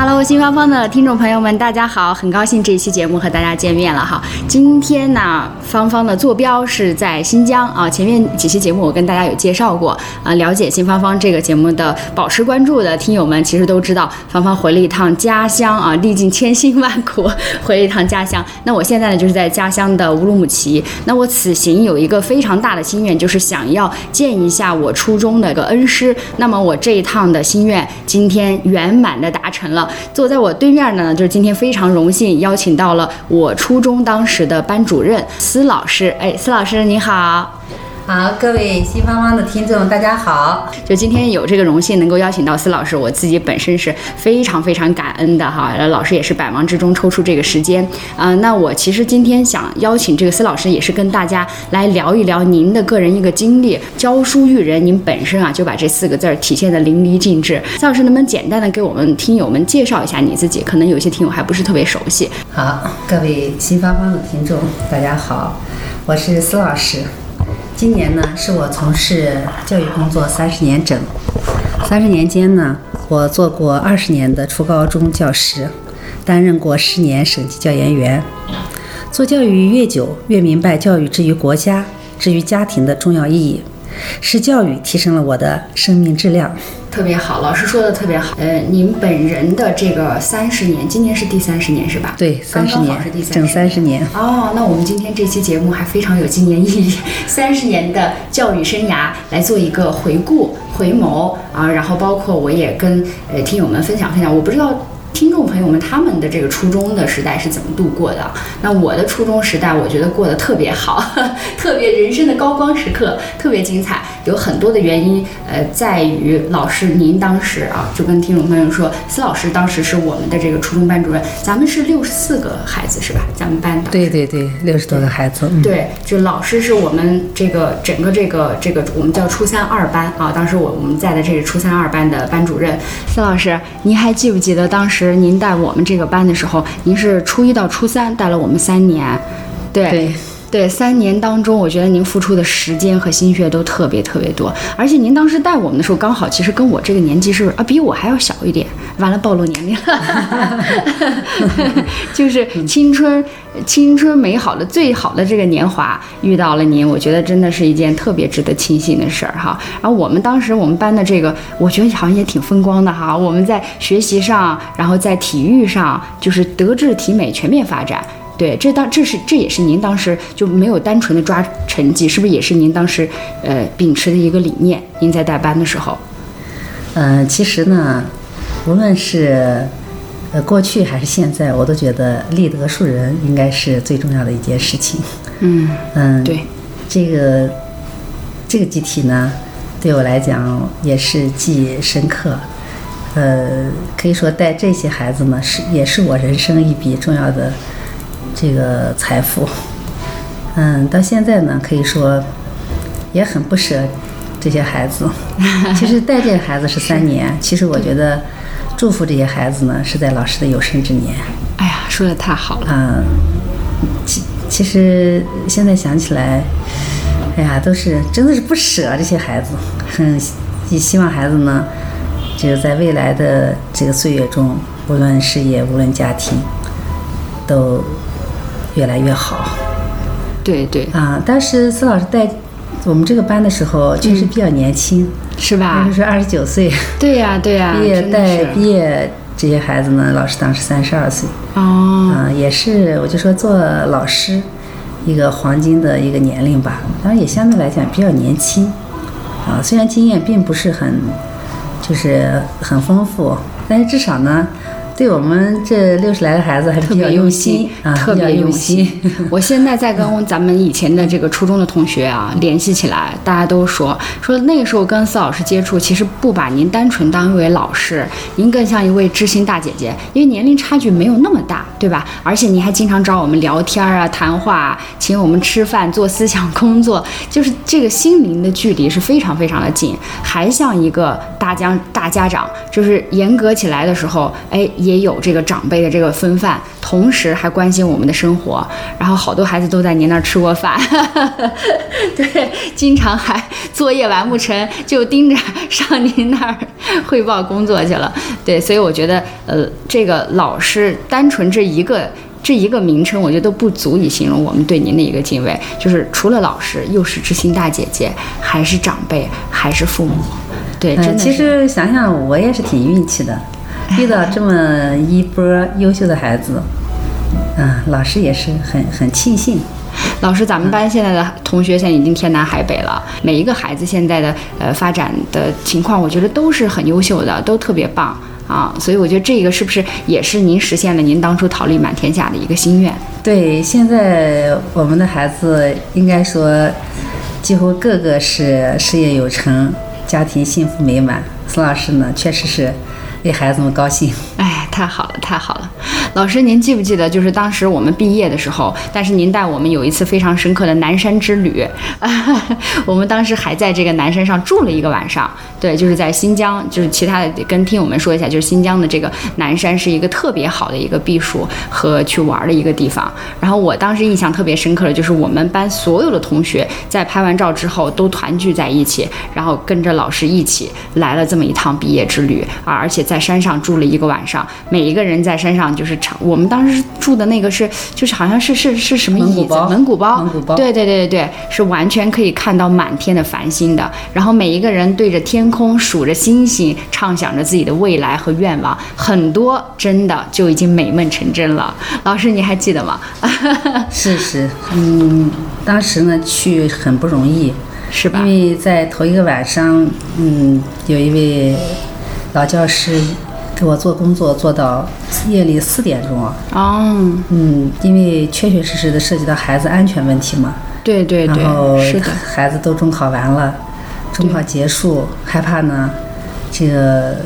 Hello，新芳芳的听众朋友们，大家好！很高兴这一期节目和大家见面了哈。今天呢，芳芳的坐标是在新疆啊。前面几期节目我跟大家有介绍过啊，了解新芳芳这个节目的保持关注的听友们，其实都知道芳芳回了一趟家乡啊，历尽千辛万苦 回了一趟家乡。那我现在呢，就是在家乡的乌鲁木齐。那我此行有一个非常大的心愿，就是想要见一下我初中的一个恩师。那么我这一趟的心愿今天圆满的达成了。坐在我对面的呢，就是今天非常荣幸邀请到了我初中当时的班主任司老师。哎，司老师你好。好，各位新芳芳的听众，大家好。就今天有这个荣幸能够邀请到司老师，我自己本身是非常非常感恩的哈。老师也是百忙之中抽出这个时间啊。那我其实今天想邀请这个司老师，也是跟大家来聊一聊您的个人一个经历。教书育人，您本身啊就把这四个字儿体现的淋漓尽致。司老师能不能简单的给我们听友们介绍一下你自己？可能有些听友还不是特别熟悉。好，各位新芳芳的听众，大家好，我是司老师。今年呢，是我从事教育工作三十年整。三十年间呢，我做过二十年的初高中教师，担任过十年省级教研员。做教育越久，越明白教育之于国家、之于家庭的重要意义。是教育提升了我的生命质量，特别好。老师说的特别好。呃，您本人的这个三十年，今年是第三十年是吧？对，三十年，整三十年。哦，那我们今天这期节目还非常有纪念意义，三十年的教育生涯来做一个回顾、回眸啊。然后包括我也跟呃听友们分享分享，我不知道。听众朋友们，他们的这个初中的时代是怎么度过的？那我的初中时代，我觉得过得特别好，特别人生的高光时刻，特别精彩。有很多的原因，呃，在于老师您当时啊，就跟听众朋友说，司老师当时是我们的这个初中班主任，咱们是六十四个孩子是吧？咱们班的。对对对，六十多个孩子。对，就老师是我们这个整个这个这个我们叫初三二班啊，当时我我们在的这个初三二班的班主任，司老师，您还记不记得当时？您带我们这个班的时候，您是初一到初三带了我们三年，对。对，三年当中，我觉得您付出的时间和心血都特别特别多，而且您当时带我们的时候，刚好其实跟我这个年纪是啊，比我还要小一点。完了，暴露年龄了，就是青春，青春美好的最好的这个年华遇到了您，我觉得真的是一件特别值得庆幸的事儿哈。然后我们当时我们班的这个，我觉得好像也挺风光的哈。我们在学习上，然后在体育上，就是德智体美全面发展。对，这当这是这也是您当时就没有单纯的抓成绩，是不是也是您当时呃秉持的一个理念？您在带班的时候，嗯，其实呢。无论是呃过去还是现在，我都觉得立德树人应该是最重要的一件事情。嗯嗯，对，这个这个集体呢，对我来讲也是记忆深刻。呃，可以说带这些孩子呢，是也是我人生一笔重要的这个财富。嗯，到现在呢，可以说也很不舍这些孩子。其实带这个孩子是三年，其实我觉得。祝福这些孩子呢，是在老师的有生之年。哎呀，说的太好了。嗯，其其实现在想起来，哎呀，都是真的是不舍这些孩子，很也希望孩子呢，就是在未来的这个岁月中，无论事业，无论家庭，都越来越好。对对。啊，当时司老师带我们这个班的时候，确实比较年轻。是吧？就是二十九岁。对呀，对呀。毕业带毕业这些孩子呢，老师当时三十二岁。哦。啊，也是，我就说做老师一个黄金的一个年龄吧。当然也相对来讲比较年轻。啊，虽然经验并不是很，就是很丰富，但是至少呢，对我们这六十来个孩子还是比较特别用心，啊，特别用心。我现在在跟咱们以前的这个初中的同学啊 联系起来，大家都说说那个时候跟司老师接触，其实不把您单纯当一位老师，您更像一位知心大姐姐，因为年龄差距没有那么大，对吧？而且您还经常找我们聊天啊、谈话啊，请我们吃饭、做思想工作，就是这个心灵的距离是非常非常的近，还像一个大家大家长，就是严格起来的时候，哎，也有这个长辈的这个风范，同时还关心我们的生活。然后好多孩子都在您那儿吃过饭，对，经常还作业完不成就盯着上您那儿汇报工作去了。对，所以我觉得，呃，这个老师单纯这一个。这一个名称，我觉得都不足以形容我们对您的一个敬畏。就是除了老师，又是知心大姐姐，还是长辈，还是父母。对，真的。其实想想，我也是挺运气的，遇到 这么一波优秀的孩子，嗯，老师也是很很庆幸。老师，咱们班现在的同学现在已经天南海北了，每一个孩子现在的呃发展的情况，我觉得都是很优秀的，都特别棒啊。所以我觉得这个是不是也是您实现了您当初桃李满天下的一个心愿？对，现在我们的孩子应该说，几乎个个是事业有成，家庭幸福美满。孙老师呢，确实是为孩子们高兴。哎，太好了，太好了！老师，您记不记得，就是当时我们毕业的时候，但是您带我们有一次非常深刻的南山之旅，我们当时还在这个南山上住了一个晚上。对，就是在新疆，就是其他的跟听友们说一下，就是新疆的这个南山是一个特别好的一个避暑和去玩的一个地方。然后我当时印象特别深刻的就是我们班所有的同学在拍完照之后都团聚在一起，然后跟着老师一起来了这么一趟毕业之旅啊，而且在山上住了一个晚上，每一个人在山上就是长，我们当时住的那个是就是好像是是是什么椅子？蒙古包蒙古包，蒙古包对对对对对，是完全可以看到满天的繁星的。然后每一个人对着天空数着星星，畅想着自己的未来和愿望，很多真的就已经美梦成真了。老师，你还记得吗？是是，嗯，当时呢去很不容易，是吧因？为在头一个晚上，嗯，有一位老教师给我做工作做到夜里四点钟嗯，因为确确实实的涉及到孩子安全问题嘛，对对然后对，是的，孩子都中考完了，中考结束，害怕呢，这个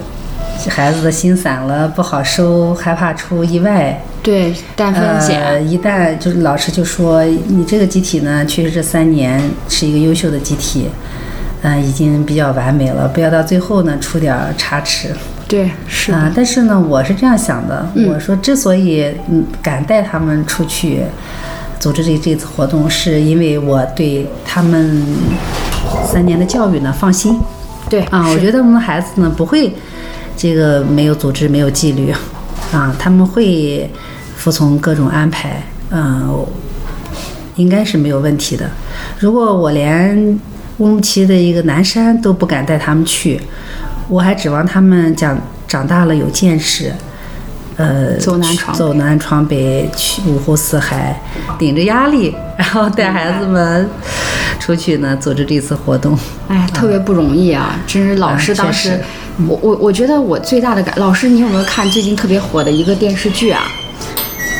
孩子的心散了不好收，害怕出意外。对，担风呃，险，一旦就是老师就说你这个集体呢，确实这三年是一个优秀的集体，嗯、已经比较完美了，不要到最后呢出点差池。对，是啊、但是呢，我是这样想的，嗯。我说之所以嗯敢带他们出去组织这这次活动，是因为我对他们三年的教育呢放心。对啊，我觉得我们的孩子呢不会这个没有组织、没有纪律。啊，他们会服从各种安排，嗯、应该是没有问题的。如果我连乌鲁木齐的一个南山都不敢带他们去，我还指望他们长长大了有见识，呃，走南闯北走南闯北，去五湖四海，顶着压力，然后带孩子们出去呢，组织这次活动。哎，特别不容易啊！真是老师啊当时，我我我觉得我最大的感，老师你有没有看最近特别火的一个电视剧啊？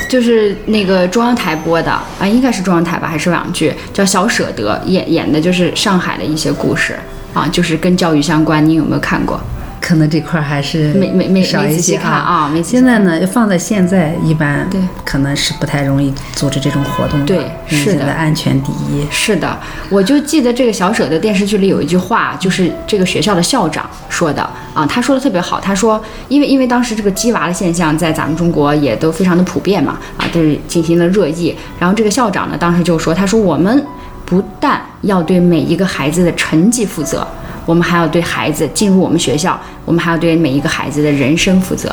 就是那个中央台播的啊，应该是中央台吧，还是网剧，叫《小舍得》，演演的就是上海的一些故事啊，就是跟教育相关。你有没有看过？可能这块儿还是没没没少一些没仔细看啊没现在呢，放在现在，一般对可能是不太容易组织这种活动的。对是的安全第一。是的，我就记得这个小舍的电视剧里有一句话，就是这个学校的校长说的啊，他说的特别好，他说，因为因为当时这个鸡娃的现象在咱们中国也都非常的普遍嘛，啊，都是进行了热议，然后这个校长呢当时就说，他说我们不但要对每一个孩子的成绩负责。我们还要对孩子进入我们学校，我们还要对每一个孩子的人生负责。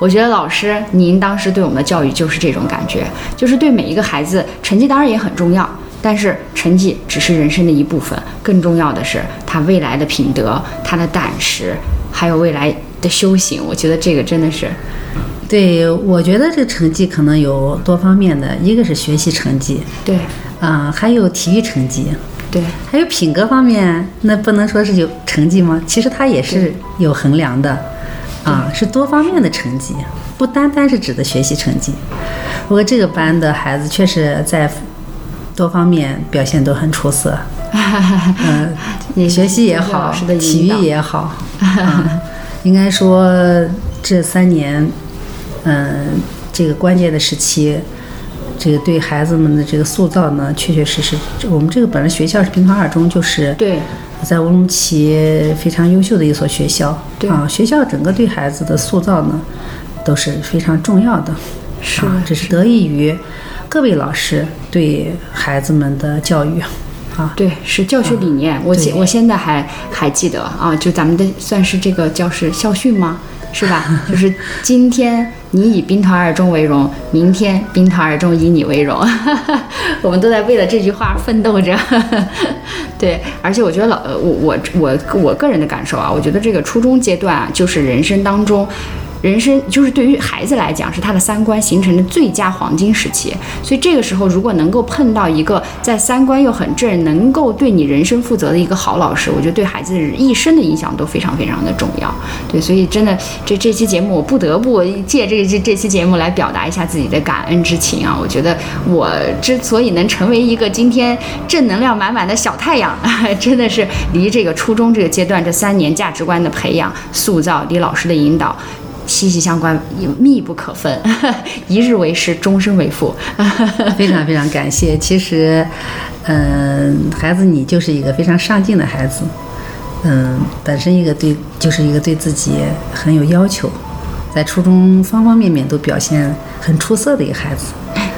我觉得老师您当时对我们的教育就是这种感觉，就是对每一个孩子，成绩当然也很重要，但是成绩只是人生的一部分，更重要的是他未来的品德、他的胆识，还有未来的修行。我觉得这个真的是，对，我觉得这个成绩可能有多方面的，一个是学习成绩，对啊、还有体育成绩，对。还有品格方面，那不能说是有成绩吗？其实它也是有衡量的，啊，是多方面的成绩，不单单是指的学习成绩。不过这个班的孩子确实在多方面表现都很出色，嗯、也学习也好体育也好，啊，应该说这三年，嗯、这个关键的时期，这个对孩子们的这个塑造呢，确确实实，我们这个本来学校是兵团二中，就是对。在乌鲁木齐非常优秀的一所学校，对。啊，学校整个对孩子的塑造呢，都是非常重要的，是啊，这是得益于各位老师对孩子们的教育，啊，对，是教学理念。我现我现在还还记得啊，就咱们的算是这个教师校训吗？是吧？就是今天你以兵团二中为荣，明天兵团二中以你为荣。我们都在为了这句话奋斗着。对，而且我觉得老呃我我我我个人的感受啊，我觉得这个初中阶段啊，就是人生当中。人生就是对于孩子来讲，是他的三观形成的最佳黄金时期。所以这个时候，如果能够碰到一个在三观又很正、能够对你人生负责的一个好老师，我觉得对孩子一生的影响都非常非常的重要。对，所以真的这这期节目，我不得不借这这这期节目来表达一下自己的感恩之情啊！我觉得我之所以能成为一个今天正能量满满的小太阳，真的是离这个初中这个阶段这三年价值观的培养、塑造，离老师的引导。息息相关，密不可分，一日为师，终身为父。非常非常感谢。其实，嗯、孩子你就是一个非常上进的孩子，嗯，本身一个对就是一个对自己很有要求，在初中方方面面都表现很出色的一个孩子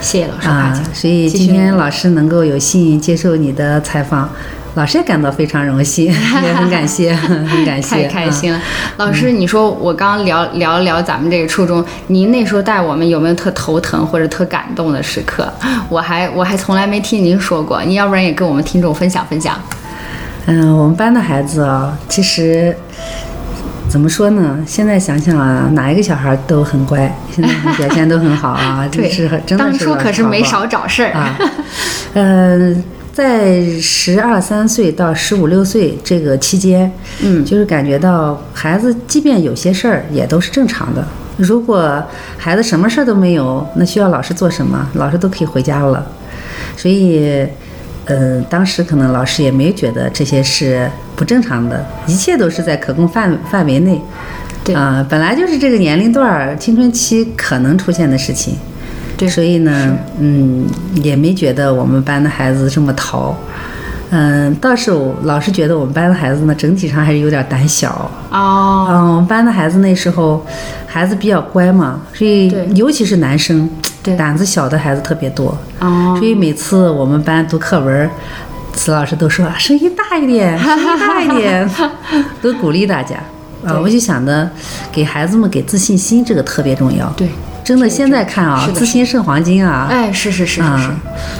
谢谢老师夸啊奖。。所以今天老师能够有幸接受你的采访，老师也感到非常荣幸，也很感谢，很感谢，太开心了。了，老师，你说我刚刚聊聊聊咱们这个初中，您那时候带我们有没有特头疼或者特感动的时刻？我还我还从来没听您说过，您要不然也跟我们听众分享分享。嗯，我们班的孩子啊，其实怎么说呢？现在想想啊，哪一个小孩都很乖，现在表现都很好啊，对这是很真的当是当初可是没少找事儿啊。呃，在十二三岁到十五六岁这个期间，嗯就是感觉到孩子即便有些事儿也都是正常的。如果孩子什么事儿都没有，那需要老师做什么，老师都可以回家了。所以，呃，当时可能老师也没觉得这些是不正常的，一切都是在可控范范围内。对啊、本来就是这个年龄段儿青春期可能出现的事情。对所以呢，嗯，也没觉得我们班的孩子这么淘。嗯，倒是我老是觉得我们班的孩子呢，整体上还是有点胆小。哦，嗯，我们班的孩子那时候孩子比较乖嘛，所以对尤其是男生，对胆子小的孩子特别多。哦，所以每次我们班读课文，词老师都说声音大一点，声音大一点，都鼓励大家。啊，对我就想着，给孩子们给自信心，这个特别重要。对，真的，现在看啊自信胜黄金啊。哎，是是是是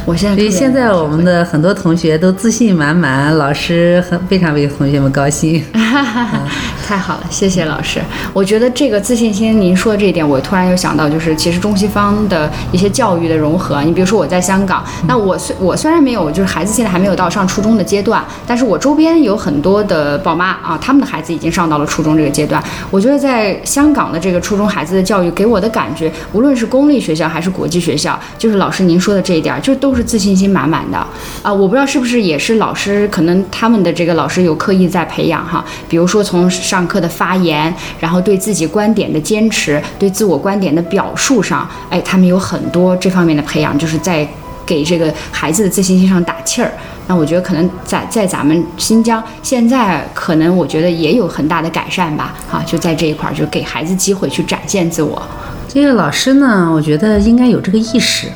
我现在所以现在我们的很多同学都自信满满，老师很非常为同学们高兴。太好了，谢谢老师。我觉得这个自信心，您说的这一点，我突然又想到，就是其实中西方的一些教育的融合。你比如说我在香港，那我虽我虽然没有，就是孩子现在还没有到上初中的阶段，但是我周边有很多的宝妈啊，他们的孩子已经上到了初中这个阶段。我觉得在香港的这个初中孩子的教育，给我的感觉，无论是公立学校还是国际学校，就是老师您说的这一点，就都是自信心满满的啊。我不知道是不是也是老师可能他们的这个老师有刻意在培养哈，比如说从上上课的发言，然后对自己观点的坚持，对自我观点的表述上，哎，他们有很多这方面的培养，就是在给这个孩子的自信心上打气儿。那我觉得可能在在咱们新疆现在可能我觉得也有很大的改善吧，哈，就在这一块儿就给孩子机会去展现自我。这个老师呢，我觉得应该有这个意识。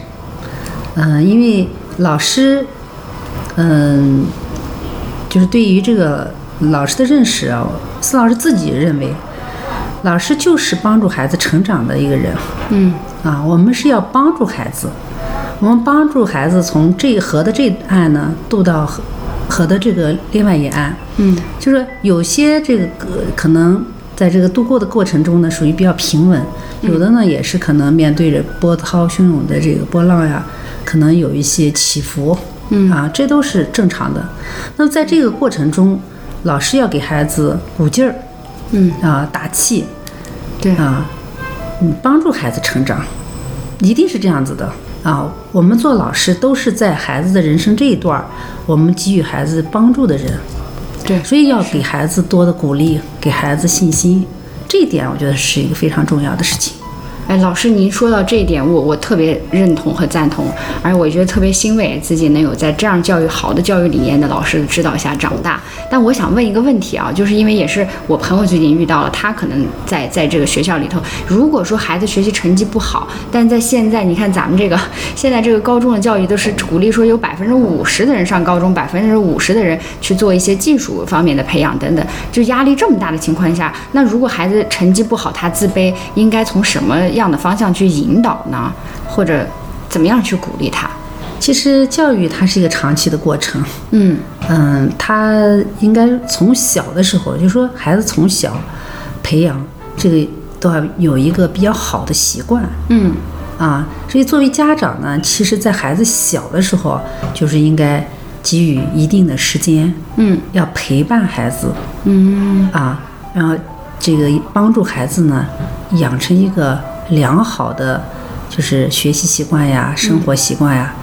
嗯、因为老师，嗯、就是对于这个老师的认识啊，司老师自己认为，老师就是帮助孩子成长的一个人。嗯，啊，我们是要帮助孩子，我们帮助孩子从这河的这岸呢渡到河河的这个另外一岸。嗯，就是有些这个呃可能在这个渡过的过程中呢，属于比较平稳，有的呢也是可能面对着波涛汹涌的这个波浪呀，可能有一些起伏。嗯啊，这都是正常的。那么在这个过程中，老师要给孩子鼓劲儿，嗯。啊，打气，对。啊，嗯，帮助孩子成长，一定是这样子的。啊。我们做老师都是在孩子的人生这一段儿，我们给予孩子帮助的人，对，所以要给孩子多的鼓励，给孩子信心，这一点我觉得是一个非常重要的事情。哎，老师，您说到这一点，我我特别认同和赞同，而且我觉得特别欣慰自己能有在这样教育好的教育理念的老师的指导下长大。但我想问一个问题啊，就是因为也是我朋友最近遇到了，他可能在在这个学校里头，如果说孩子学习成绩不好，但在现在你看咱们这个 现在这个高中的教育都是鼓励说有百分之五十的人上高中，百分之五十的人去做一些技术方面的培养等等，就压力这么大的情况下，那如果孩子成绩不好，他自卑，应该从什么？样的方向去引导呢，或者怎么样去鼓励他？其实教育它是一个长期的过程，嗯。嗯，他应该从小的时候，就说孩子从小培养这个都要有一个比较好的习惯，嗯。啊，所以作为家长呢，其实在孩子小的时候，就是应该给予一定的时间，嗯。要陪伴孩子。嗯。啊，然后这个帮助孩子呢养成一个。良好的就是学习习惯呀，生活习惯呀。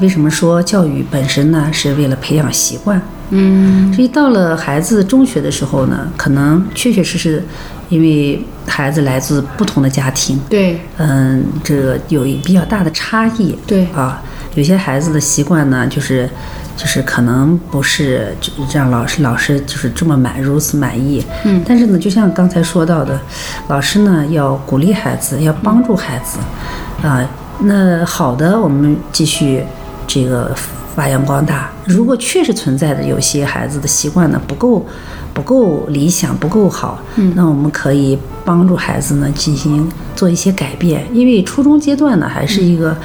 为什么说教育本身呢？是为了培养习惯。嗯，所以到了孩子中学的时候呢，可能确确实实，因为孩子来自不同的家庭，对，嗯，这个有比较大的差异。对啊，有些孩子的习惯呢，就是就是可能不是就让老师老师就是这么满如此满意。嗯，但是呢，就像刚才说到的，老师呢要鼓励孩子，要帮助孩子，啊，那好的，我们继续这个发扬光大。如果确实存在的有些孩子的习惯呢不够不够理想，不够好，嗯那我们可以帮助孩子呢进行做一些改变，因为初中阶段呢还是一个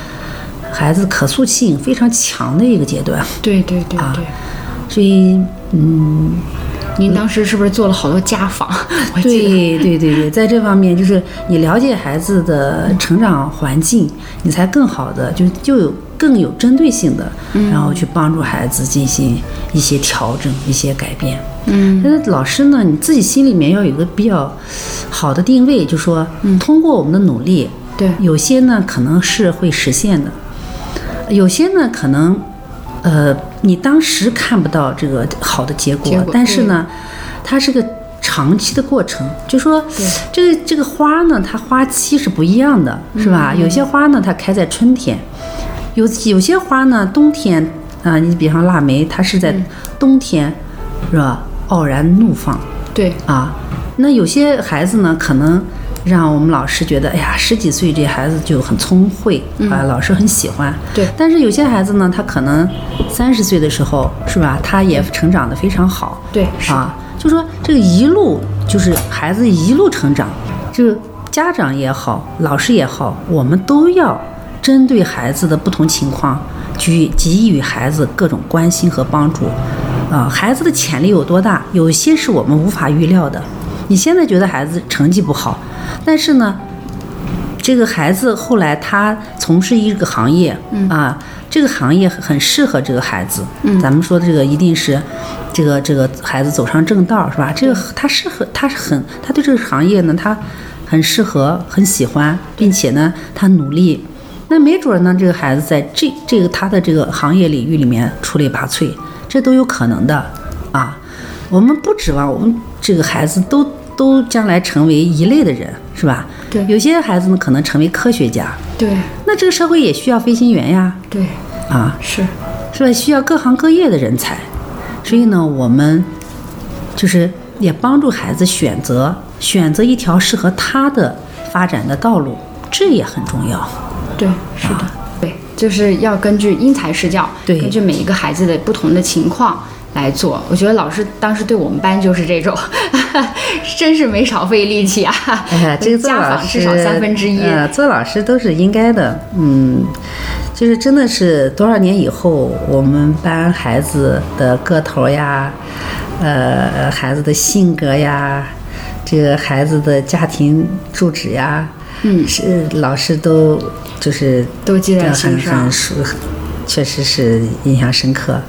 孩子可塑性非常强的一个阶段，对对对啊对。所以嗯。您当时是不是做了好多家访？对对对对，在这方面就是你了解孩子的成长环境，你才更好的就就有更有针对性的，然后去帮助孩子进行一些调整、一些改变。嗯但是老师呢，你自己心里面要有一个比较好的定位，就说嗯通过我们的努力，对有些呢可能是会实现的，有些呢可能，呃，你当时看不到这个好的结果，结果但是呢，它是个长期的过程。就说这个这个花呢，它花期是不一样的，是吧？有些花呢，它开在春天，有有些花呢，冬天啊、你比方腊梅，它是在冬天，是吧？傲然怒放，对啊，那有些孩子呢，可能让我们老师觉得，哎呀，十几岁这孩子就很聪慧啊，老师很喜欢。对但是有些孩子呢，他可能三十岁的时候，是吧？他也成长得非常好。对啊，就说这个一路就是孩子一路成长，就是家长也好，老师也好，我们都要针对孩子的不同情况，给给予孩子各种关心和帮助。啊，孩子的潜力有多大？有些是我们无法预料的。你现在觉得孩子成绩不好，但是呢，这个孩子后来他从事一个行业，啊，这个行业很适合这个孩子。嗯，咱们说的这个一定是，这个这个孩子走上正道是吧？这个他适合，他是很，他对这个行业呢，他很适合，很喜欢，并且呢，他努力。那没准儿呢，这个孩子在这这个他的这个行业领域里面出类拔萃，这都有可能的啊。我们不指望我们这个孩子都都将来成为一类的人，是吧？对。有些孩子呢可能成为科学家，对。那这个社会也需要飞行员呀，对。啊，是，是吧？需要各行各业的人才，所以呢，我们就是也帮助孩子选择选择一条适合他的发展的道路，这也很重要。对是的，对，就是要根据因材施教，对。根据每一个孩子的不同的情况。来做，我觉得老师当时对我们班就是这种，真是没少费力气啊！哎呀，这个做家老师至少三分之一，呃，做老师都是应该的。嗯，就是真的是多少年以后，我们班孩子的个头呀，呃，孩子的性格呀，这个孩子的家庭住址呀，嗯是老师都就是都记在很心上确实是印象深刻。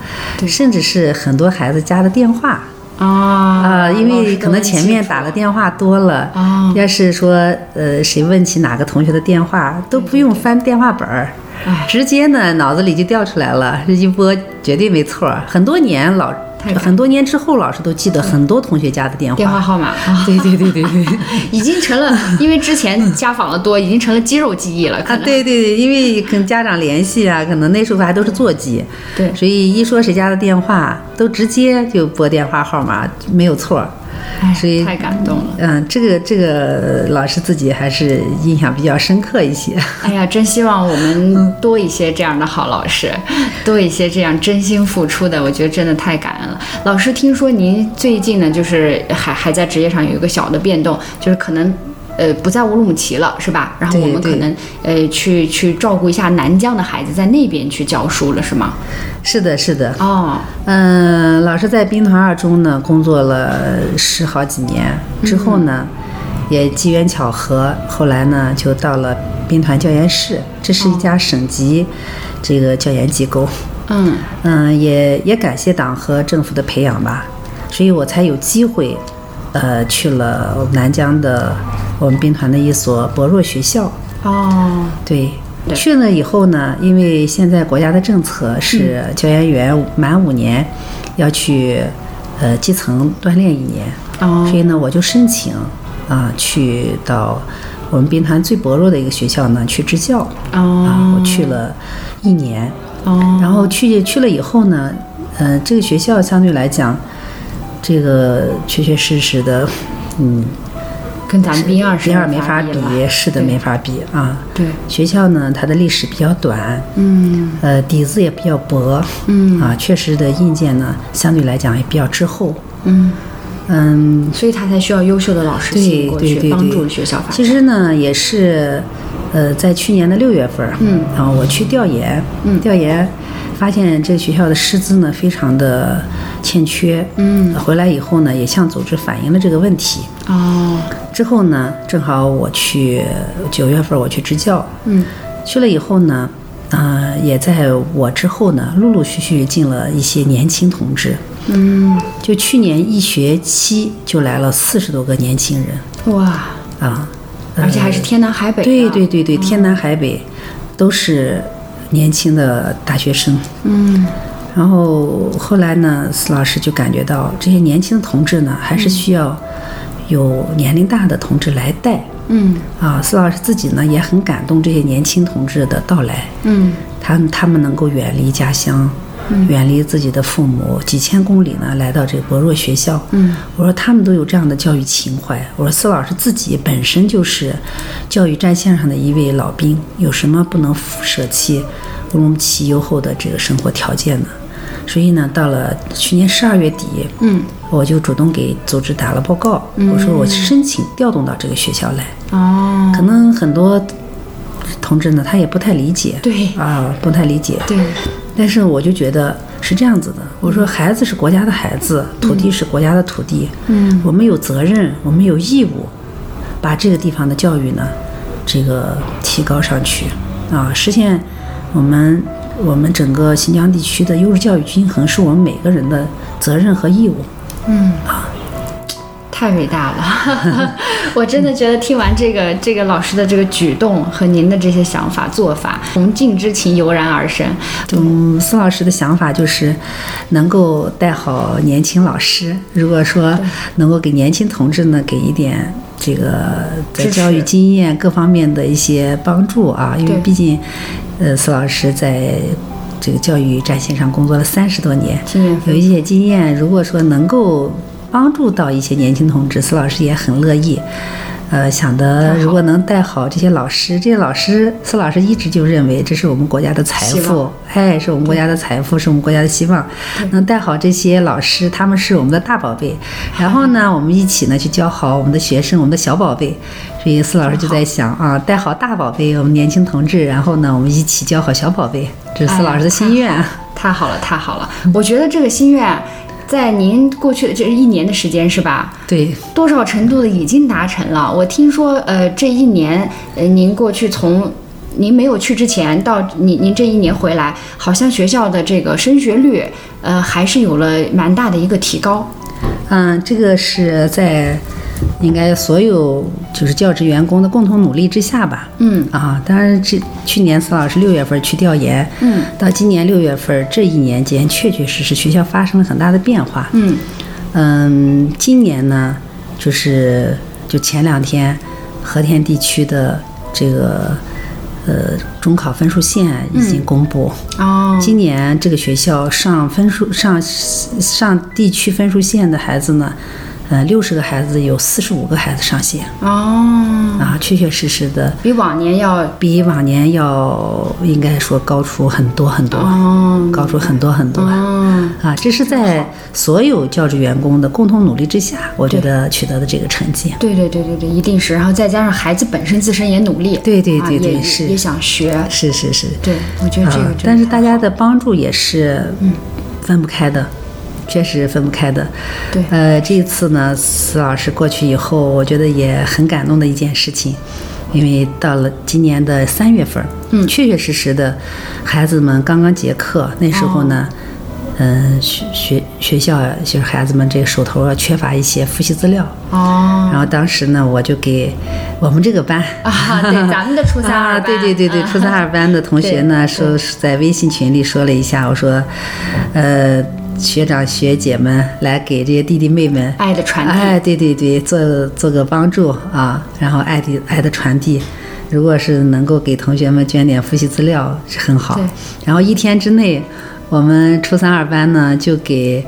甚至是很多孩子家的电话。啊啊，因为可能前面打的电话多了，啊，要是说呃谁问起哪个同学的电话，都不用翻电话本儿，哎，直接呢脑子里就调出来了，这一拨绝对没错儿。很多年老太很多年之后，老师都记得很多同学家的电话。电话号码。啊，对对对对对。已经成了，因为之前家访的多，已经成了肌肉记忆了，可啊，能。对对对，因为跟家长联系啊，可能那时候还都是座机，对。所以一说谁家的电话，都直接就拨电话号码，没有错所以太感动了。嗯，这个这个老师自己还是印象比较深刻一些。哎呀，真希望我们多一些这样的好老师，多一些这样真心付出的，我觉得真的太感恩了。老师，听说您最近呢，就是还还在职业上有一个小的变动，就是可能。呃，不在乌鲁木齐了，是吧？然后我们可能呃去去照顾一下南疆的孩子，在那边去教书了，是吗？是的，是的。哦，嗯，老师在兵团二中呢工作了十好几年，之后呢，也机缘巧合，后来呢就到了兵团教研室，这是一家省级这个教研机构。嗯，嗯，也也感谢党和政府的培养吧，所以我才有机会，呃，去了南疆的我们兵团的一所薄弱学校。哦，对，去了以后呢，因为现在国家的政策是教研员满五年要去呃基层锻炼一年，哦。所以呢，我就申请啊、去到我们兵团最薄弱的一个学校呢去支教。啊，哦，我去了一年，哦，然后去去了以后呢，呃，这个学校相对来讲，这个确确实实的，嗯，跟咱们 B 二是第二没法比，是的，没法比啊。对，学校呢，它的历史比较短，嗯呃，底子也比较薄，嗯啊，确实的硬件呢，相对来讲也比较滞后，嗯，嗯，所以他才需要优秀的老师吸引对过去，帮助学校发展。其实呢，也是，呃，在去年的六月份，嗯，然后我去调研，嗯调研发现这个学校的师资呢非常的欠缺，嗯，回来以后呢，也向组织反映了这个问题。哦，之后呢，正好我去九月份我去支教，嗯去了以后呢，呃，也在我之后呢，陆陆续续进了一些年轻同志。嗯，就去年一学期就来了四十多个年轻人哇，啊，而且还是天南海北的。对对对对，天南海北都是年轻的大学生。嗯然后后来呢，司老师就感觉到这些年轻的同志呢，还是需要有年龄大的同志来带。嗯啊，司老师自己呢也很感动这些年轻同志的到来，嗯他们他们能够远离家乡，远离自己的父母，几千公里呢来到这个博若学校。嗯，我说他们都有这样的教育情怀。我说司老师自己本身就是教育战线上的一位老兵，有什么不能舍弃乌鲁木齐优厚的这个生活条件呢？所以呢，到了去年十二月底，嗯，我就主动给组织打了报告，我说我申请调动到这个学校来。哦，可能很多同志呢，他也不太理解，对。啊，不太理解。对，但是我就觉得是这样子的，我说孩子是国家的孩子，土地是国家的土地，嗯，我们有责任，我们有义务，把这个地方的教育呢，这个提高上去，啊，实现我们我们整个新疆地区的优质教育均衡，是我们每个人的责任和义务。嗯啊太伟大了！我真的觉得听完这个这个老师的这个举动和您的这些想法做法，崇敬之情油然而生。嗯，孙老师的想法就是能够带好年轻老师。如果说能够给年轻同志呢，给一点这个在教育经验各方面的一些帮助啊，因为毕竟，呃，司老师在这个教育战线上工作了三十多年，有一些经验，如果说能够帮助到一些年轻同志，司老师也很乐意。呃，想的如果能带好这些老师，这些老师，司老师一直就认为这是我们国家的财富望，哎，是我们国家的财富，是我们国家的希望。能带好这些老师，他们是我们的大宝贝。然后呢，我们一起呢去教好我们的学生，我们的小宝贝。所以司老师就在想啊，带好大宝贝，我们年轻同志，然后呢，我们一起教好小宝贝，这是司老师的心愿。太好了，太好了！我觉得这个心愿，在您过去的这一年的时间是吧？对，多少程度的已经达成了。我听说，呃，这一年，呃，您过去从您没有去之前到您您这一年回来，好像学校的这个升学率，呃，还是有了蛮大的一个提高。嗯，这个是在应该所有就是教职员工的共同努力之下吧。嗯啊，当然这去年司老师六月份去调研，嗯，到今年六月份这一年间，确确实实学校发生了很大的变化。嗯嗯，今年呢，就是就前两天，和田地区的这个呃中考分数线已经公布。哦，今年这个学校上分数上上地区分数线的孩子呢，呃，六十个孩子有四十五个孩子上线。哦，啊，确确实实的比往年要比往年要应该说高出很多很多，哦高出很多很多。哦，啊，这是在所有教职员工的共同努力之下，我觉得取得的这个成绩。对对对对对，一定是，然后再加上孩子本身自身也努力，对对对对是也想学，是是是，对我觉得这个但是大家的帮助也是分不开的，确实分不开的。对。呃，这一次呢，司老师过去以后，我觉得也很感动的一件事情，因为到了今年的三月份，嗯，确确实实的，孩子们刚刚结课，那时候呢。嗯，学学学校啊就是孩子们这个手头啊缺乏一些复习资料，哦。然后当时呢，我就给我们这个班啊，对 咱们的初三啊，二班，对对对对，啊。初三二班的同学呢，说是在微信群里说了一下，我说，呃，学长学姐们来给这些弟弟妹们爱的传递哎，对对对，做做个帮助啊，然后爱的爱的传递。如果是能够给同学们捐点复习资料是很好。然后一天之内，我们初三二班呢就给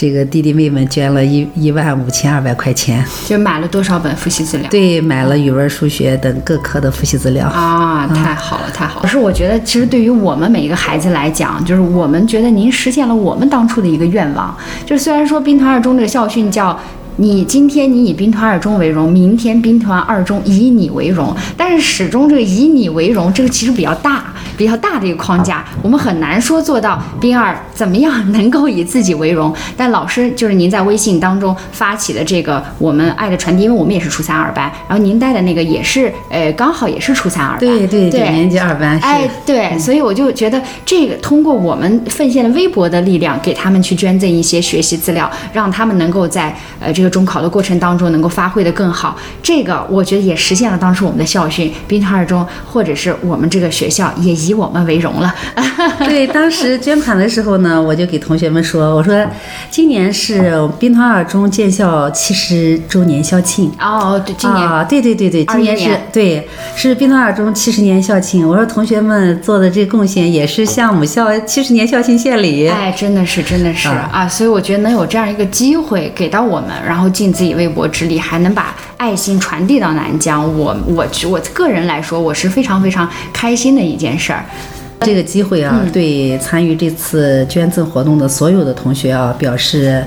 这个弟弟妹们捐了一一万五千二百块钱。就买了多少本复习资料？对，买了语文、数学等各科的复习资料。啊，太好了，太好了！可是我觉得，其实对于我们每一个孩子来讲，就是我们觉得您实现了我们当初的一个愿望。就是虽然说兵团二中这个校训叫。你今天你以兵团二中为荣，明天兵团二中以你为荣，但是始终这个以你为荣，这个其实比较大，比较大的一个框架，我们很难说做到兵二怎么样能够以自己为荣。但老师就是您在微信当中发起的这个我们爱的传递，因为我们也是初三二班，然后您带的那个也是呃刚好也是初三二班，对对，对九年级二班是。哎，对，所以我就觉得这个通过我们奉献的微薄的力量，给他们去捐赠一些学习资料，让他们能够在呃这个中考的过程当中能够发挥的更好。这个我觉得也实现了当时我们的校训“滨团二中”，或者是我们这个学校也以我们为荣了。对，当时捐款的时候呢，我就给同学们说，我说今年是兵团二中建校七十周年校庆。哦，对，今年、啊，对对对对，今年是年对，是兵团二中七十年校庆。我说同学们做的这贡献也是向母校七十年校庆献礼。哎，真的是，真的是啊啊所以我觉得能有这样一个机会给到我们，然后尽自己微薄之力，还能把爱心传递到南疆，我我我个人来说，我是非常非常开心的一件事儿。这个机会啊，对参与这次捐赠活动的所有的同学啊，表示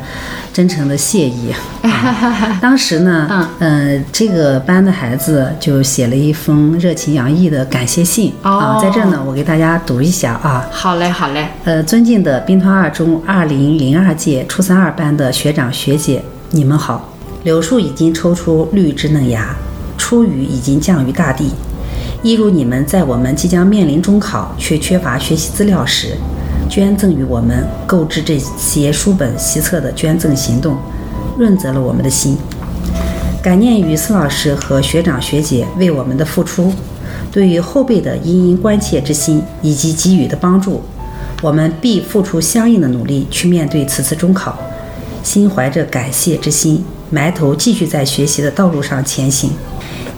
真诚的谢意。啊 当时呢，嗯、这个班的孩子就写了一封热情洋溢的感谢信、啊，哦在这儿呢，我给大家读一下啊。好嘞，好嘞，呃，尊敬的兵团二中二零零二届初三二班的学长学姐，你们好！柳树已经抽出绿枝嫩芽，初雨已经降于大地。一如你们在我们即将面临中考却缺乏学习资料时，捐赠于我们购置这些书本习册的捐赠行动，润泽了我们的心。感念于孙老师和学长学姐为我们的付出，对于后辈的殷殷关切之心以及给予的帮助，我们必付出相应的努力去面对此次中考，心怀着感谢之心，埋头继续在学习的道路上前行。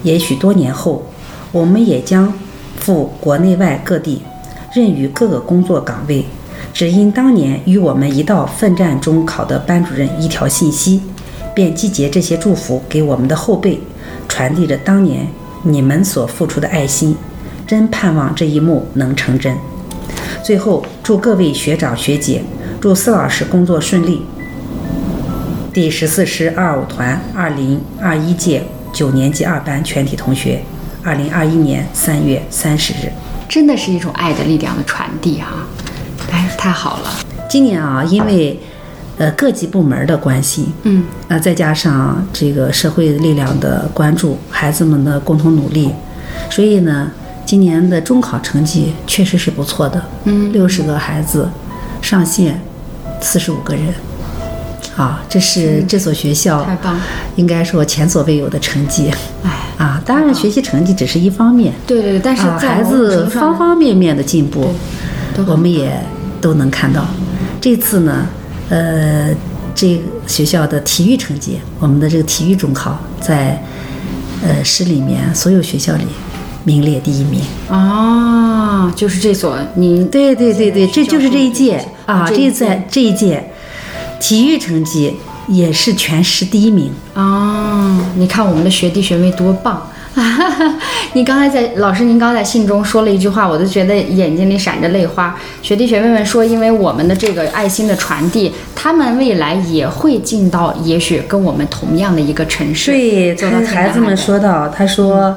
也许多年后，我们也将赴国内外各地，任于各个工作岗位，只因当年与我们一道奋战中考的班主任一条信息，便集结这些祝福给我们的后辈，传递着当年你们所付出的爱心。真盼望这一幕能成真。最后，祝各位学长学姐，祝司老师工作顺利。第十四师二二五团二零二一届九年级二班全体同学，二零二一年三月三十日。真的是一种爱的力量的传递哈、哎，太好了，今年啊，因为呃各级部门的关系，嗯，呃再加上这个社会力量的关注，孩子们的共同努力，所以呢，今年的中考成绩确实是不错的。嗯六十个孩子上线四十五个人，啊，这是这所学校太棒！应该说前所未有的成绩哎，啊。当然，学习成绩只是一方面，对对对，但是孩子方方面面的进步，我们也都能看到。这次呢，呃，这学校的体育成绩，我们的这个体育中考在呃市里面所有学校里名列第一名。哦，就是这所你对对对对，这就是这一届啊，这在这一届体育成绩也是全市第一名。啊，你看我们的学弟学妹多棒！你刚才在老师，您刚才在信中说了一句话，我都觉得眼睛里闪着泪花。学弟学妹们说，因为我们的这个爱心的传递，他们未来也会进到也许跟我们同样的一个城市，对，走到孩子们说到，他说，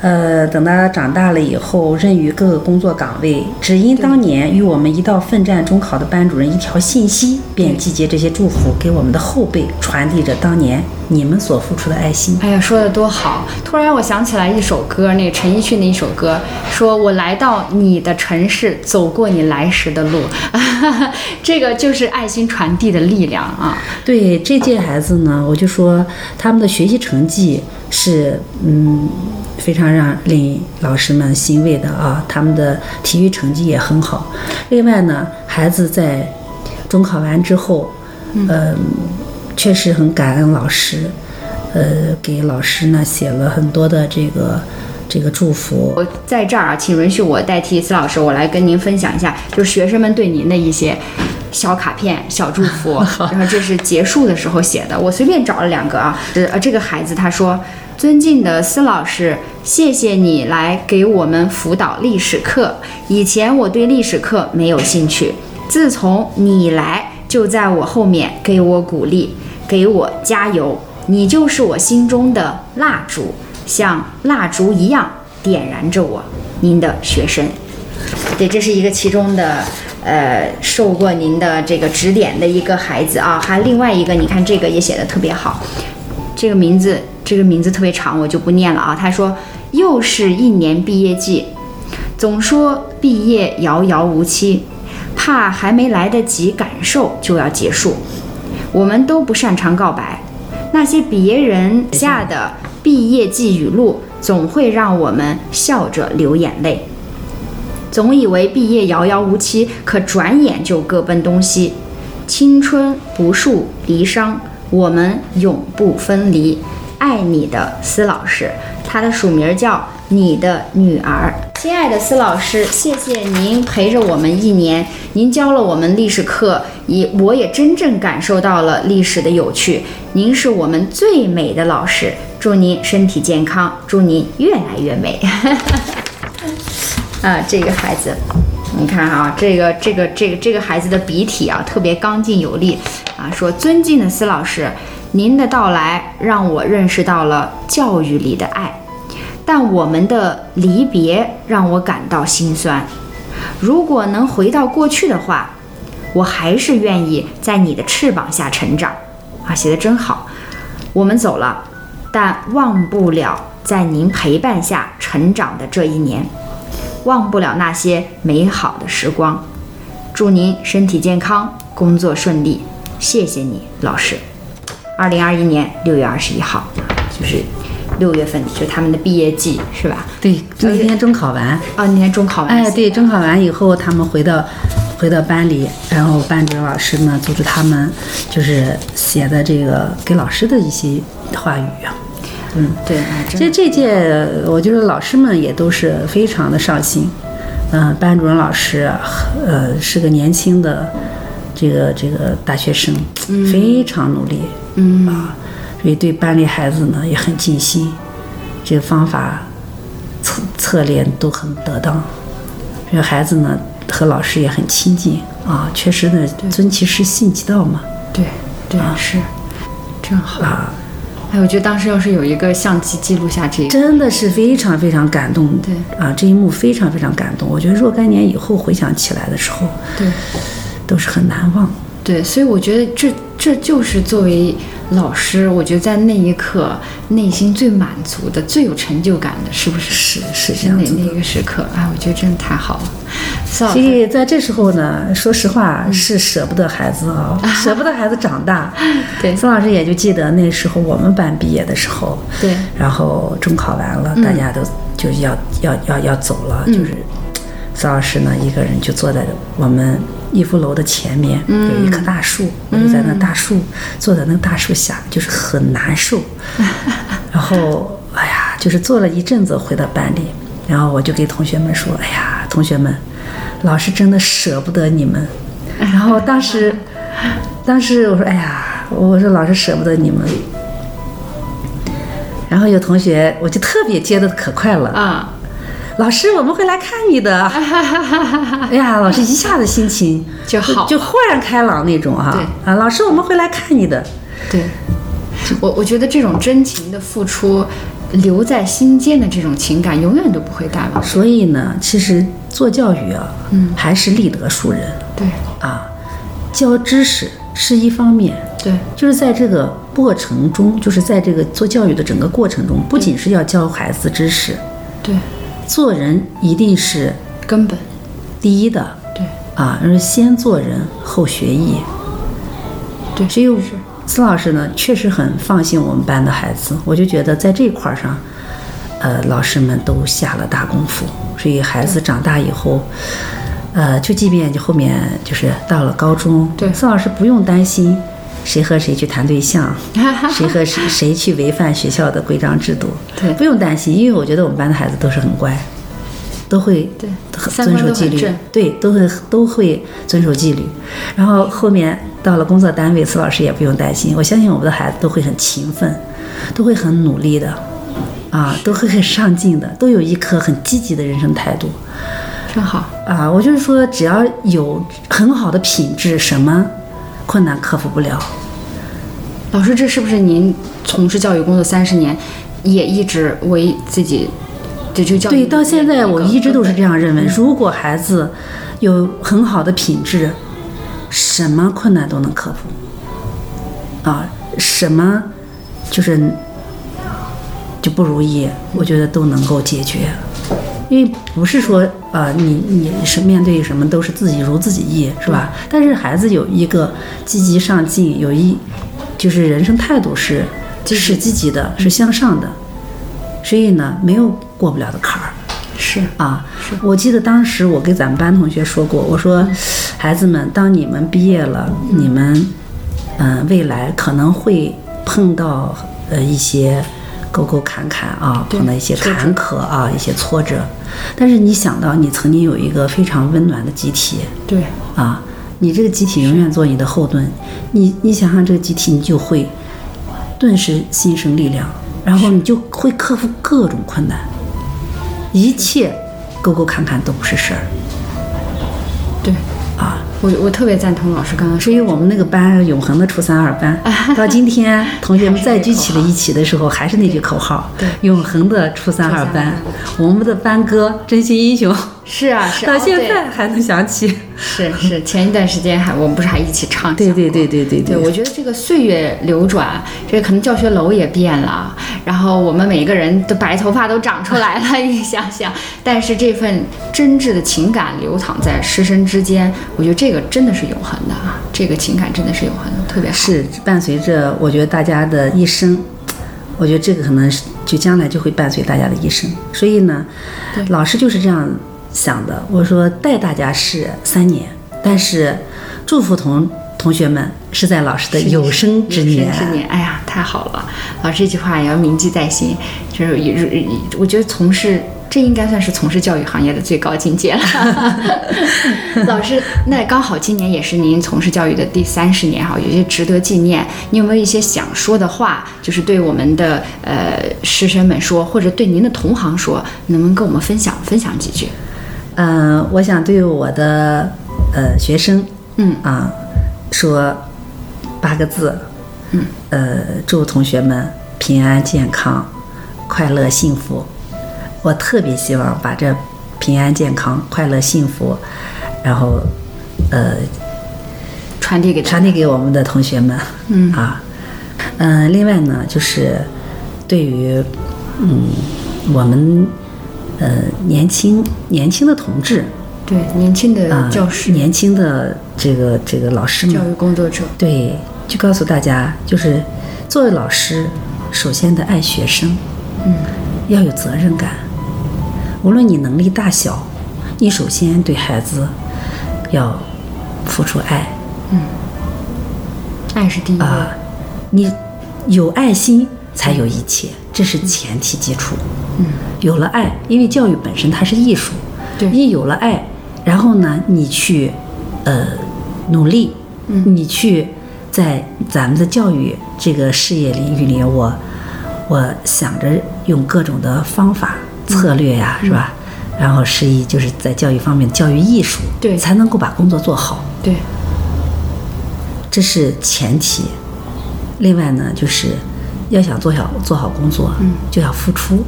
呃，等他长大了以后，任于各个工作岗位，只因当年与我们一道奋战中考的班主任一条信息，便集结这些祝福给我们的后辈，传递着当年你们所付出的爱心。哎呀，说的多好！突然我想起来一首歌，那个陈奕迅的一首歌，说我来到你的城市，走过你来时的路，这个就是爱心传递的力量啊！对这届孩子呢，我就说他们的学习成绩是嗯非常让令老师们欣慰的啊，他们的体育成绩也很好。另外呢，孩子在中考完之后，嗯、确实很感恩老师，呃，给老师呢写了很多的这个这个祝福。我在这儿啊，请允许我代替司老师，我来跟您分享一下，就是学生们对您的一些小卡片、小祝福。然后这是结束的时候写的，我随便找了两个啊。这呃，这个孩子他说：“尊敬的司老师，谢谢你来给我们辅导历史课。以前我对历史课没有兴趣，自从你来，就在我后面给我鼓励，给我加油。你就是我心中的蜡烛，像蜡烛一样点燃着我。您的学生，对，这是一个其中的。呃，受过您的这个指点的一个孩子啊，还另外一个，你看这个也写的特别好，这个名字这个名字特别长，我就不念了啊。他说，又是一年毕业季，总说毕业遥遥无期，怕还没来得及感受就要结束。我们都不擅长告白，那些别人下的毕业季语录，总会让我们笑着流眼泪。总以为毕业遥遥无期，可转眼就各奔东西。青春不负离殇，我们永不分离。爱你的司老师，他的署名叫你的女儿。亲爱的司老师，谢谢您陪着我们一年，您教了我们历史课，也我也真正感受到了历史的有趣。您是我们最美的老师，祝您身体健康，祝您越来越美。啊，这个孩子，你看啊，这个这个这个这个孩子的笔体啊，特别刚劲有力啊。说尊敬的司老师，您的到来让我认识到了教育里的爱，但我们的离别让我感到心酸。如果能回到过去的话，我还是愿意在你的翅膀下成长。啊，写的真好。我们走了，但忘不了在您陪伴下成长的这一年。忘不了那些美好的时光。祝您身体健康，工作顺利。谢谢你，老师。二零二一年六月二十一号，就是六月份，就他们的毕业季，是吧？对，那天中考完，啊，那天中考完。哎，对，中考完以后，他们回到回到班里，然后班主任老师呢组织他们，就是写的这个给老师的一些话语啊。嗯，对，啊其实这届我觉得老师们也都是非常的上心，嗯、班主任老师呃是个年轻的这个这个大学生，非常努力，嗯。啊，所以对班里孩子呢也很尽心，这个方法策策略都很得当，这个孩子呢和老师也很亲近啊，确实呢尊其师信其道嘛，对对是，真好。啊，哎，我觉得当时要是有一个相机记录下这个，真的是非常非常感动，对。啊，这一幕非常非常感动。我觉得若干年以后回想起来的时候，对都是很难忘。对，所以我觉得这这就是作为老师，我觉得在那一刻内心最满足的、最有成就感的，是不是？是是这样的那个时刻？哎，我觉得真的太好了。所，以在这时候呢，说实话是舍不得孩子啊，舍不得孩子长大。对孙老师也就记得那时候我们班毕业的时候，对然后中考完了，大家都就要要要要走了，就是孙老师呢一个人就坐在我们逸夫楼的前面，有一棵大树，我就在那大树坐在那大树下，就是很难受。然后哎呀，就是坐了一阵子回到班里，然后我就给同学们说：“哎呀，同学们，老师真的舍不得你们。”然后当时，当时我说：“哎呀，我说老师舍不得你们。”然后有同学，我就特别接的可快了，啊，老师我们会来看你的。哎呀，老师一下子心情就好。就豁然开朗那种哈、对。啊，老师我们会来看你的。对，我我觉得这种真情的付出，留在心间的这种情感，永远都不会淡了。所以呢，其实做教育啊，嗯，还是立德树人。对。啊，教知识是一方面，对。就是在这个过程中，就是在这个做教育的整个过程中，不仅是要教孩子知识，对，做人一定是根本第一的对。啊，而是先做人后学艺。对，所以孙老师呢，确实很放心我们班的孩子，我就觉得在这一块儿上，呃，老师们都下了大功夫，所以孩子长大以后，呃，就即便就后面就是到了高中，对。孙老师不用担心谁和谁去谈对象，谁和谁谁去违反学校的规章制度，对不用担心，因为我觉得我们班的孩子都是很乖，都会对遵守纪律对，都会都会遵守纪律。然后后面到了工作单位，司老师也不用担心，我相信我们的孩子都会很勤奋，都会很努力的，啊，都会很上进的，都有一颗很积极的人生态度。真好。啊，我就是说，只要有很好的品质，什么困难克服不了。老师，这是不是您从事教育工作三十年，也一直为自己这就教育对，到现在我一直都是这样认为。嗯如果孩子有很好的品质，什么困难都能克服。啊，什么就是就不如意，我觉得都能够解决。因为不是说呃，你你是面对什么都是自己如自己意，是吧？但是孩子有一个积极上进，有一就是人生态度是是积极的，是向上的，所以呢，没有过不了的坎儿。是。啊，我记得当时我跟咱们班同学说过，我说，孩子们，当你们毕业了，你们，嗯、未来可能会碰到呃一些沟沟坎坎啊，碰到一些坎坷啊，一些挫折，但是你想到你曾经有一个非常温暖的集体对。啊，你这个集体永远做你的后盾，你你想想这个集体，你就会顿时心生力量，然后你就会克服各种困难，一切沟沟坎坎都不是事儿。对，啊。我我特别赞同老师刚刚说所以我们那个班永恒的初三二班，到今天 同学们再聚起了一起的时候，还是那句口号：对。永恒的初三二班。我们的班歌《真心英雄》是啊是到现在还能想起。是是，前一段时间还我们不是还一起唱对对对对对对，我觉得这个岁月流转，这个可能教学楼也变了，然后我们每一个人的白头发都长出来了，你想想，但是这份真挚的情感流淌在师生之间，我觉得这个真的是永恒的啊，这个情感真的是永恒的，特别好。是伴随着我觉得大家的一生，我觉得这个可能是就将来就会伴随大家的一生。所以呢，老师就是这样想的。我说带大家是三年，但是祝福同同学们是在老师的有生之年。有生之年，哎呀，太好了！老师这句话也要铭记在心。就是也，我觉得从事这应该算是从事教育行业的最高境界了。老师，那刚好今年也是您从事教育的第三十年哈，有些值得纪念。你有没有一些想说的话，就是对我们的呃师生们说，或者对您的同行说，能不能跟我们分享分享几句？嗯、我想对我的呃学生，嗯。啊，说八个字，嗯，呃，祝同学们平安健康、快乐幸福。我特别希望把这平安健康、快乐幸福，然后呃传递给传递给我们的同学们，嗯。啊，嗯、另外呢，就是对于嗯我们呃年轻年轻的同志。对年轻的啊、教师、年轻的这个这个老师们，教育工作者，对，就告诉大家，就是作为老师，首先得爱学生，嗯，要有责任感。无论你能力大小，你首先对孩子要付出爱。嗯。爱是第一位。啊，你有爱心才有一切，这是前提基础。嗯，有了爱，因为教育本身它是艺术，对。你有了爱，然后呢，你去呃努力，嗯。你去在咱们的教育这个事业领域里，我我想着用各种的方法策略呀，嗯。是吧？然后是以就是在教育方面教育艺术，对。才能够把工作做好。对，这是前提。另外呢，就是要想做好做好工作，嗯。就要付出，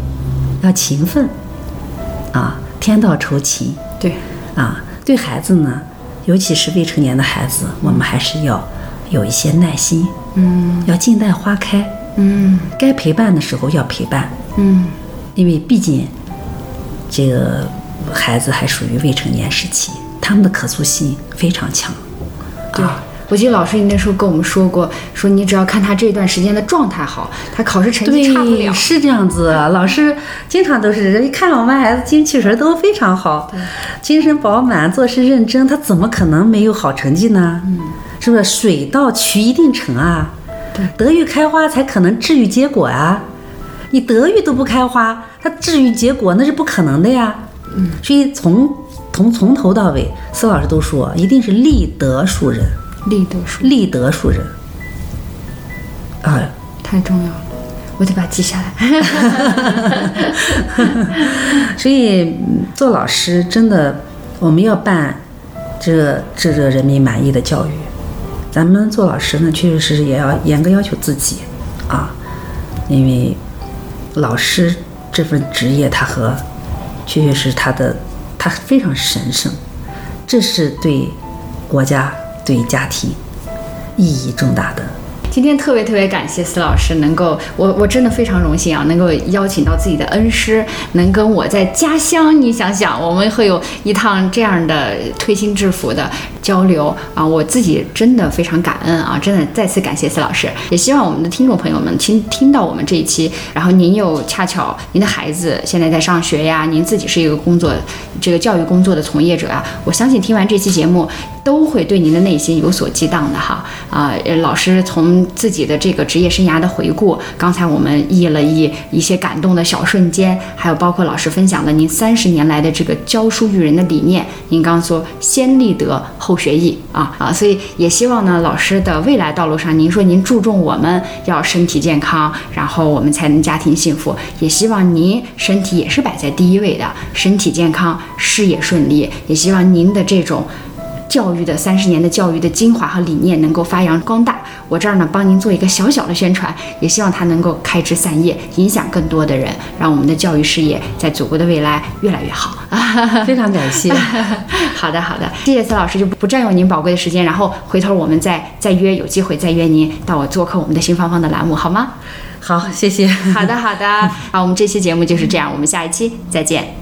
要勤奋，啊，天道酬勤对，啊。对孩子呢，尤其是未成年的孩子，我们还是要有一些耐心，嗯要静待花开。嗯该陪伴的时候要陪伴，嗯，因为毕竟这个孩子还属于未成年时期，他们的可塑性非常强。对啊。我记得老师你那时候跟我们说过，说你只要看他这段时间的状态好，他考试成绩差不了对，。是这样子。老师经常都是，一看我们孩子精气神都非常好，精神饱满，做事认真，他怎么可能没有好成绩呢？嗯，是不是？水到渠一定成啊。对，德育开花才可能治愈结果啊。你德育都不开花，它治愈结果那是不可能的呀。嗯，所以从从从头到尾，司老师都说，一定是立德树人，立德树立德树人。啊，太重要了，我得把它记下来。所以嗯做老师真的，我们要办这这这人民满意的教育。咱们做老师呢，确确实实也要严格要求自己啊，因为老师这份职业，他和确确实实他的他非常神圣，这是对国家对家庭意义重大的。今天特别特别感谢司老师能够，我我真的非常荣幸啊，能够邀请到自己的恩师，能跟我在家乡，你想想，我们会有一趟这样的推心置腹的交流啊，我自己真的非常感恩啊，真的再次感谢司老师，也希望我们的听众朋友们听听到我们这一期，然后您又恰巧您的孩子现在在上学呀，您自己是一个工作这个教育工作的从业者啊，我相信听完这期节目都会对您的内心有所激荡的哈。啊、老师从自己的这个职业生涯的回顾，刚才我们忆了忆一些感动的小瞬间，还有包括老师分享的您三十年来的这个教书育人的理念。您刚说先立德后学艺啊啊，所以也希望呢老师的未来道路上，您说您注重我们要身体健康，然后我们才能家庭幸福，也希望您身体也是摆在第一位的，身体健康，事业顺利，也希望您的这种。教育的三十年的教育的精华和理念能够发扬光大。我这儿呢帮您做一个小小的宣传，也希望它能够开枝散叶，影响更多的人，让我们的教育事业在祖国的未来越来越好。非常感谢。好的，好的，谢谢司老师，就不不占用您宝贵的时间，然后回头我们再再约，有机会再约您到我做客我们的新芳芳的栏目，好吗？好，谢谢。好的，好的，好，我们这期节目就是这样，我们下一期再见。